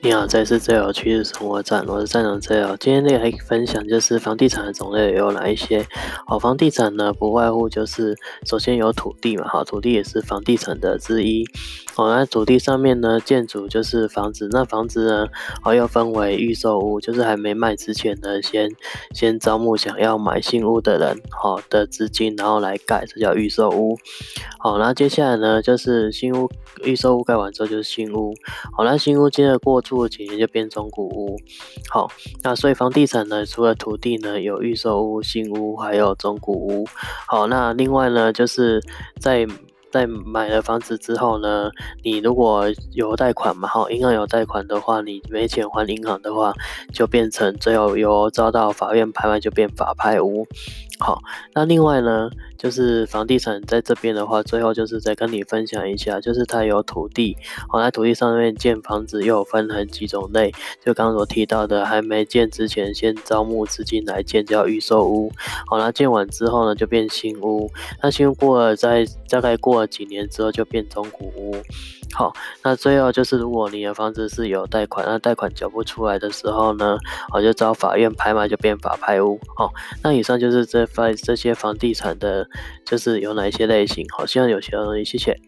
你好，这里是最有趣的生活站，我是站长 J 今天来分享就是房地产的种类有哪一些？好，房地产呢不外乎就是首先有土地嘛，好，土地也是房地产的之一。好，那土地上面呢，建筑就是房子，那房子呢，好又分为预售屋，就是还没卖之前呢，先先招募想要买新屋的人，好的资金，然后来盖，这叫预售屋。好，那接下来呢，就是新屋预售屋盖完之后就是新屋。好，那新屋接着过。住了几年就变中古屋，好，那所以房地产呢，除了土地呢，有预售屋、新屋，还有中古屋，好，那另外呢，就是在在买了房子之后呢，你如果有贷款嘛，好，银行有贷款的话，你没钱还银行的话，就变成最后由遭到法院拍卖就变法拍屋。好，那另外呢，就是房地产在这边的话，最后就是再跟你分享一下，就是它有土地，好，在土地上面建房子又有分很几种类，就刚刚所提到的，还没建之前先招募资金来建叫预售屋，好，那建完之后呢就变新屋，那新屋过了再大概过几年之后就变中古屋。好，那最后就是，如果你的房子是有贷款，那贷款缴不出来的时候呢，我就找法院拍卖，就变法拍屋。好，那以上就是这房这些房地产的，就是有哪一些类型。好，希望有学到东西，谢谢。